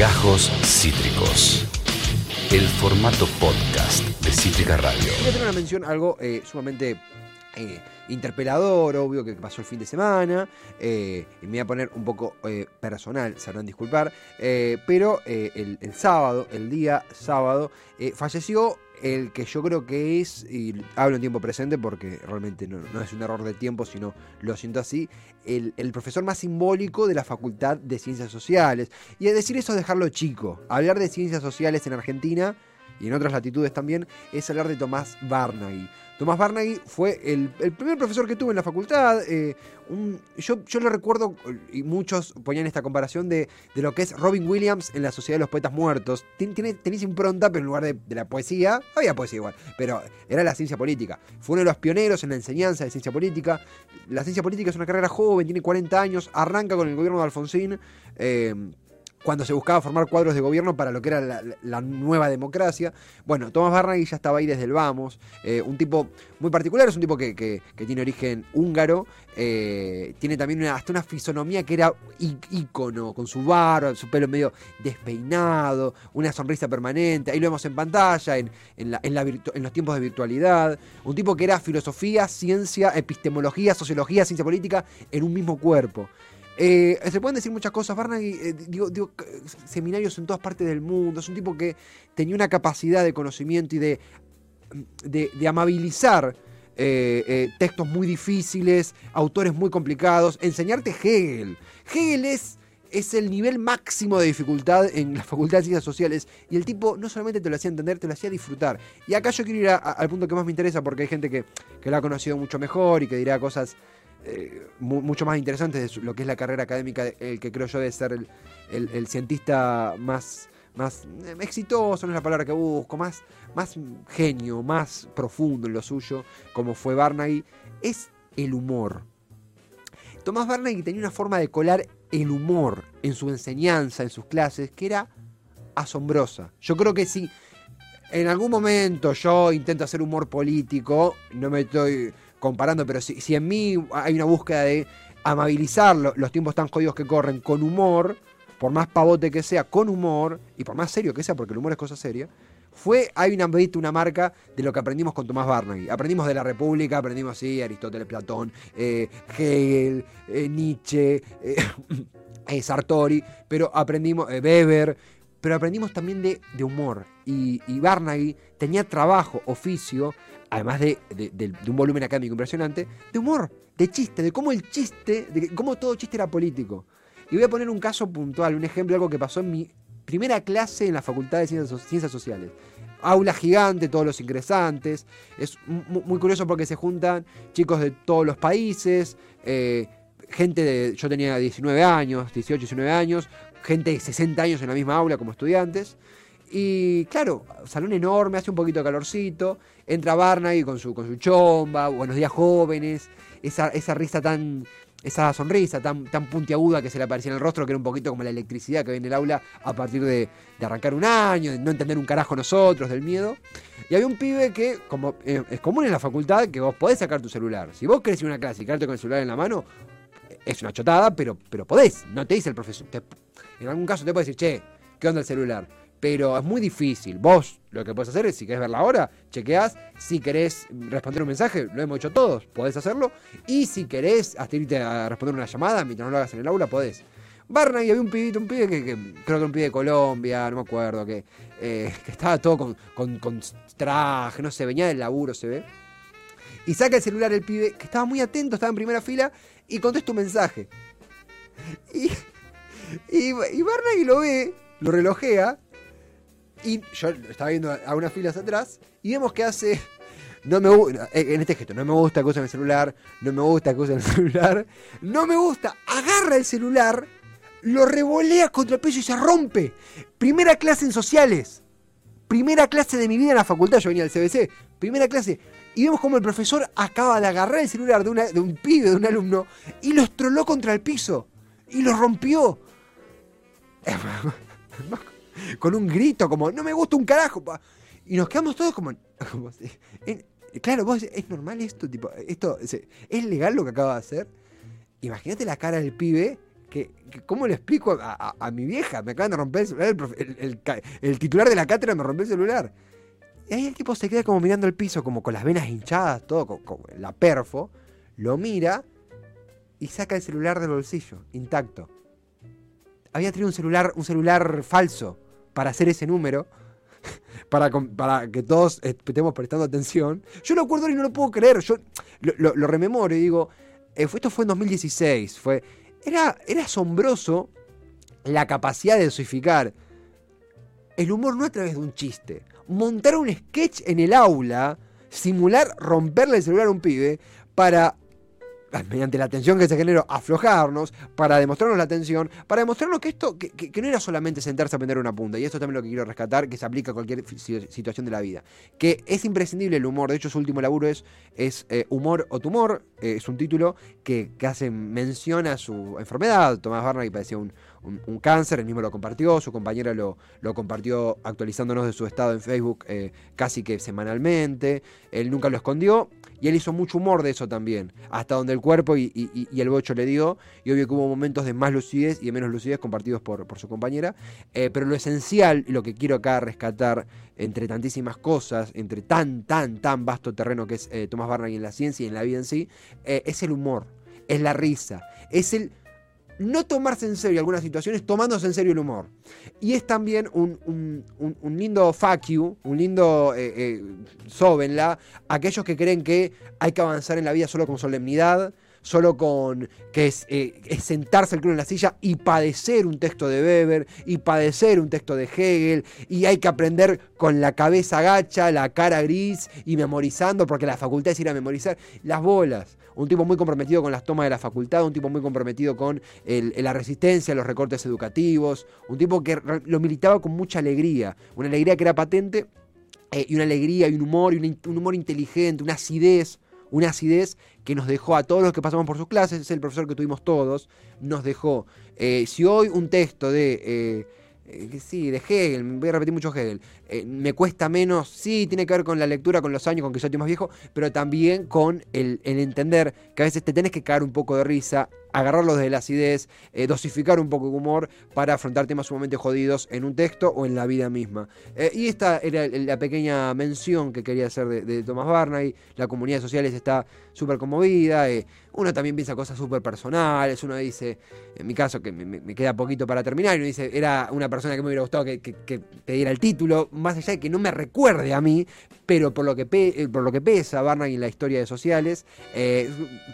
Gajos Cítricos. El formato podcast de Cítrica Radio. Voy a tener una mención, algo eh, sumamente eh, interpelador, obvio, que pasó el fin de semana. eh, y me voy a poner un poco eh, personal, sabrán disculpar. eh, pero el, el sábado, el día sábado, falleció el que yo creo que es, y hablo en tiempo presente porque realmente no, no es un error de tiempo, sino lo siento así, el, el profesor más simbólico de la Facultad de Ciencias Sociales. Y decir eso es dejarlo chico. Hablar de ciencias sociales en Argentina y en otras latitudes también, es hablar de Tomás Barnaghi. Tomás Barnaghi fue el, primer profesor que tuve en la facultad. eh, yo, yo lo recuerdo, y muchos ponían esta comparación de, lo que es Robin Williams en la Sociedad de los Poetas Muertos. Tien- Tiene, tenés impronta, pero en lugar de, de la poesía, había poesía igual, pero era la ciencia política. Fue uno de los pioneros en la enseñanza de ciencia política. La ciencia política es una carrera joven, tiene 40 años, arranca con el gobierno de Alfonsín. eh, cuando se buscaba formar cuadros de gobierno para lo que era la, nueva democracia. Bueno, Tomás Barnaghi ya estaba ahí desde el Vamos, eh, un tipo muy particular, es un tipo que, que- tiene origen húngaro, eh, tiene también hasta una fisonomía que era ícono, con su barba, su pelo medio despeinado, una sonrisa permanente, ahí lo vemos en pantalla, en, la- en la en los tiempos de virtualidad, un tipo que era filosofía, ciencia, epistemología, sociología, ciencia política en un mismo cuerpo. Eh, se pueden decir muchas cosas. Barnaghi, eh, seminarios en todas partes del mundo. Es un tipo que tenía una capacidad de conocimiento y de, de, de amabilizar eh, eh, textos muy difíciles, autores muy complicados. Enseñarte Hegel. Hegel es, es el nivel máximo de dificultad en la Facultad de Ciencias Sociales. Y el tipo no solamente te lo hacía entender, te lo hacía disfrutar. Y acá yo quiero ir al punto que más me interesa porque hay gente que, que lo ha conocido mucho mejor y que dirá cosas eh, mu- mucho más interesantes de lo que es la carrera académica, el que creo yo de ser el, el- el cientista más, más eh, exitoso, no es la palabra que busco, más, más genio, más profundo en lo suyo, como fue Barnaghi, es el humor. Tomás Barnaghi tenía una forma de colar el humor en su enseñanza, en sus clases, que era asombrosa. Yo creo que si en algún momento yo intento hacer humor político, no me estoy comparando, pero si, si en mí hay una búsqueda de amabilizar lo- los tiempos tan jodidos que corren con humor, por más pavote que sea, con humor, y por más serio que sea, porque el humor es cosa seria, fue, hay una, una marca de lo que aprendimos con Tomás Barnaghi. Aprendimos de la República, aprendimos, sí, Aristóteles, Platón, eh, Hegel, eh, Nietzsche, eh, Sartori, pero aprendimos, Weber, pero aprendimos también de, humor. Y, y Barnaghi tenía trabajo, oficio, además de, de- de- un volumen académico impresionante, de humor, de chiste, de cómo el chiste, de cómo todo chiste era político. Y voy a poner un caso puntual, un ejemplo, algo que pasó en mi primera clase en la Facultad de Ciencias, So- Ciencias Sociales. Aula gigante, todos los ingresantes. Es mu- muy curioso porque se juntan chicos de todos los países, eh, gente de. Yo tenía 19 años, 18, 19 años, gente de 60 años en la misma aula como estudiantes. Y claro, salón enorme, hace un poquito de calorcito. Entra Barnaghi con su, con su chomba, buenos días jóvenes, esa, esa risa tan. Esa sonrisa tan, tan puntiaguda que se le aparecía en el rostro, que era un poquito como la electricidad que ve en el aula a partir de, de arrancar un año, de no entender un carajo nosotros, del miedo. Y había un pibe que, como eh, es común en la facultad, que vos podés sacar tu celular. Si vos querés ir una clase y quedarte con el celular en la mano, es una chotada, pero, pero podés. No te dice el profesor. te- en algún caso te puede decir, che, ¿qué onda el celular? Pero es muy difícil. Vos lo que podés hacer es, si querés ver la hora, chequeás. Si querés responder un mensaje, lo hemos hecho todos, podés hacerlo. Y si querés hasta irte a responder una llamada mientras no lo hagas en el aula, podés. Barnaghi había un pibito, un pibe que, creo que un pibe de Colombia, no me acuerdo, que, eh, que estaba todo con, con, con traje, no sé, venía del laburo, se ve. Y saca el celular el pibe, que estaba muy atento, estaba en primera fila, y contesta un mensaje. Y, y, y Barnaghi lo ve, lo relojea, y yo estaba viendo a unas filas atrás, y vemos que hace. No me gusta, en este gesto, no me gusta que usen el celular, no me gusta que usen el celular, no me gusta, agarra el celular, lo revolea contra el piso y se rompe. Primera clase en sociales, primera clase de mi vida en la facultad, yo venía del CBC, primera clase, y vemos como el profesor acaba de agarrar el celular de, una- de un pibe, de un alumno, y lo estroló contra el piso, y lo rompió. Con un grito, como, no me gusta un carajo. pa". Y nos quedamos todos como, como en- claro, vos ¿es normal esto? Tipo, esto ¿es, legal lo que acaba de hacer? Imagínate la cara del pibe que, ¿cómo le explico a, mi vieja? Me acaban de romper el celular, el, titular de la cátedra me rompió el celular. Y ahí el tipo se queda como mirando el piso, como con las venas hinchadas, todo, con, la perfo, lo mira y saca el celular del bolsillo, intacto. Había traído un celular, un celular falso para hacer ese número, para, que todos estemos prestando atención. Yo lo acuerdo y no lo puedo creer. Yo lo, rememoro y digo, eh, esto fue en 2016, fue era, era asombroso la capacidad de dosificar el humor no a través de un chiste. Montar un sketch en el aula, simular romperle el celular a un pibe para mediante la tensión que se generó, aflojarnos, para demostrarnos la tensión, para demostrarnos que esto, que, no era solamente sentarse a aprender una punta, y esto también lo que quiero rescatar, que se aplica a cualquier situación de la vida, que es imprescindible el humor, de hecho su último laburo es, es eh, Humor o Tumor, es un título que, hace mención a su enfermedad, Tomás Barney padecía un, un, cáncer, él mismo lo compartió, su compañera lo, lo compartió actualizándonos de su estado en Facebook eh, casi que semanalmente, él nunca lo escondió, y él hizo mucho humor de eso también, hasta donde el cuerpo y, el bocho le dio. Y obvio que hubo momentos de más lucidez y de menos lucidez compartidos por, por su compañera. Eh, pero lo esencial, y lo que quiero acá rescatar entre tantísimas cosas, entre tan, tan, tan vasto terreno que es eh, Tomás Barney en la ciencia y en la vida en sí, eh, es el humor, es la risa, es el no tomarse en serio algunas situaciones tomándose en serio el humor. Y es también un, lindo fuck you, un lindo eh, eh, aquellos que creen que hay que avanzar en la vida solo con solemnidad, solo con que es, eh, sentarse el culo en la silla y padecer un texto de Weber y padecer un texto de Hegel y hay que aprender con la cabeza gacha, la cara gris y memorizando porque la facultad es ir a memorizar las bolas. Un tipo muy comprometido con las tomas de la facultad, un tipo muy comprometido con la resistencia los recortes educativos, un tipo que lo militaba con mucha alegría, una alegría que era patente eh, y una alegría y un humor y un, humor inteligente, una acidez una acidez que nos dejó a todos los que pasamos por sus clases, es el profesor que tuvimos todos, nos dejó. Eh, si hoy un texto de eh, eh, sí, de Hegel, voy a repetir mucho Hegel, me cuesta menos, sí, tiene que ver con la lectura, con los años, con que yo estoy más viejo, pero también con el, el entender que a veces te tenés que caer un poco de risa agarrarlos de la acidez, eh, dosificar un poco de humor para afrontar temas sumamente jodidos en un texto o en la vida misma. Eh, y esta era la pequeña mención que quería hacer de, Thomas Barney. La comunidad social está súper conmovida. Eh, uno también piensa cosas súper personales. Uno dice, en mi caso, que me, queda poquito para terminar, y uno dice, era una persona que me hubiera gustado que, te diera el título, más allá de que no me recuerde a mí, pero por lo que, por lo que pesa Barney en la historia de sociales,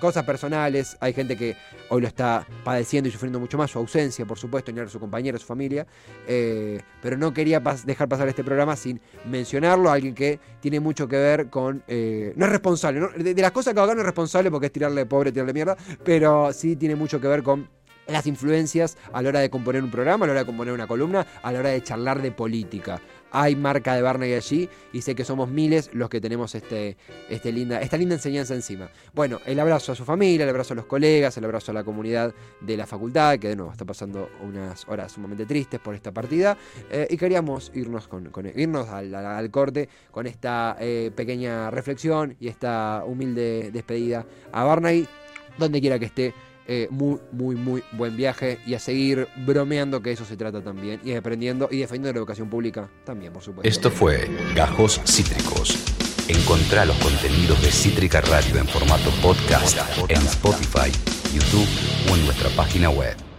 cosas personales, hay gente que hoy lo está padeciendo y sufriendo mucho más, su ausencia, por supuesto, ni a su compañero, su familia, eh, pero no quería dejar pasar este programa sin mencionarlo, alguien que tiene mucho que ver con... Eh, no es responsable, De, las cosas que haga no es responsable porque es tirarle pobre, tirarle mierda, pero sí tiene mucho que ver con las influencias a la hora de componer un programa, a la hora de componer una columna, a la hora de charlar de política hay marca de Barney allí y sé que somos miles los que tenemos este, este linda, esta linda enseñanza encima. Bueno, el abrazo a su familia, el abrazo a los colegas, el abrazo a la comunidad de la facultad, que de nuevo está pasando unas horas sumamente tristes por esta partida, eh, y queríamos irnos, con, irnos al, corte con esta eh, pequeña reflexión y esta humilde despedida a Barney, donde quiera que esté. Eh, muy, muy, muy buen viaje y a seguir bromeando que eso se trata también y aprendiendo y defendiendo la educación pública también, por supuesto. Esto fue Gajos Cítricos. Encontrá los contenidos de Cítrica Radio en formato podcast en Spotify, YouTube o en nuestra página web.